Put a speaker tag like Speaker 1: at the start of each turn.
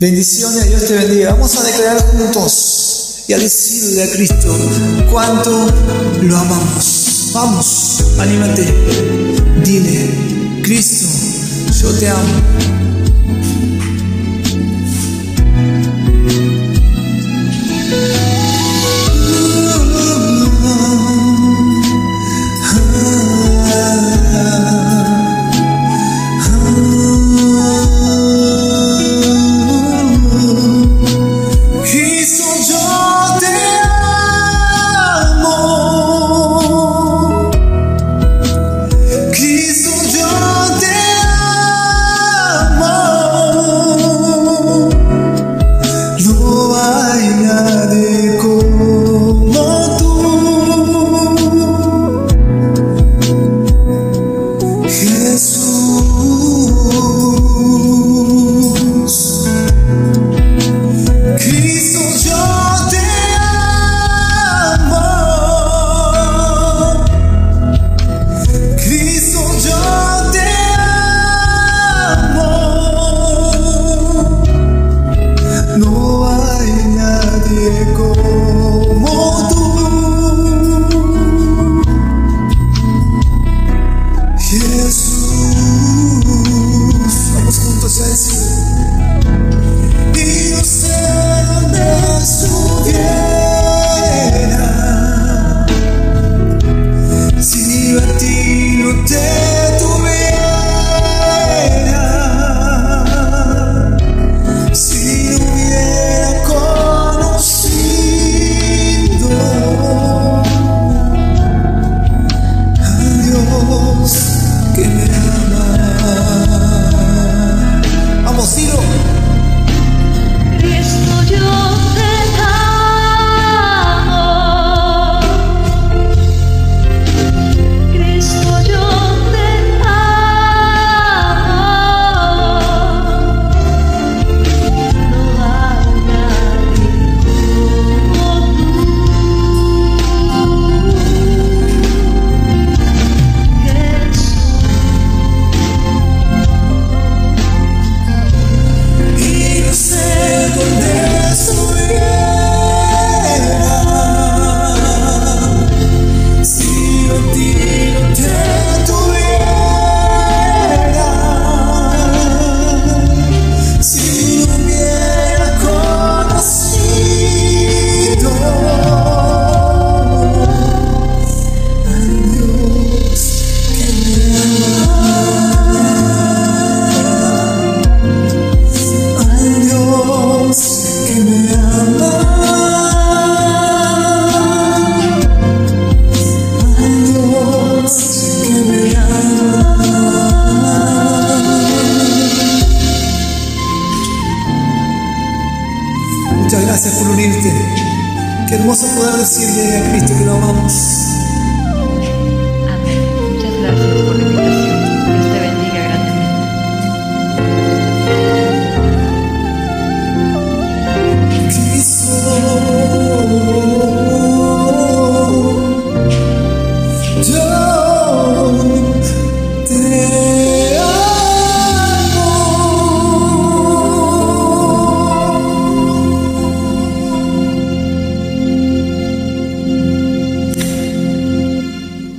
Speaker 1: Bendiciones, Dios te bendiga. Vamos a declarar juntos y a decirle a Cristo cuánto lo amamos. Vamos, anímate. Dile, Cristo, yo te amo. gracias por unirte. Qué hermoso poder decirle a Cristo que lo amamos.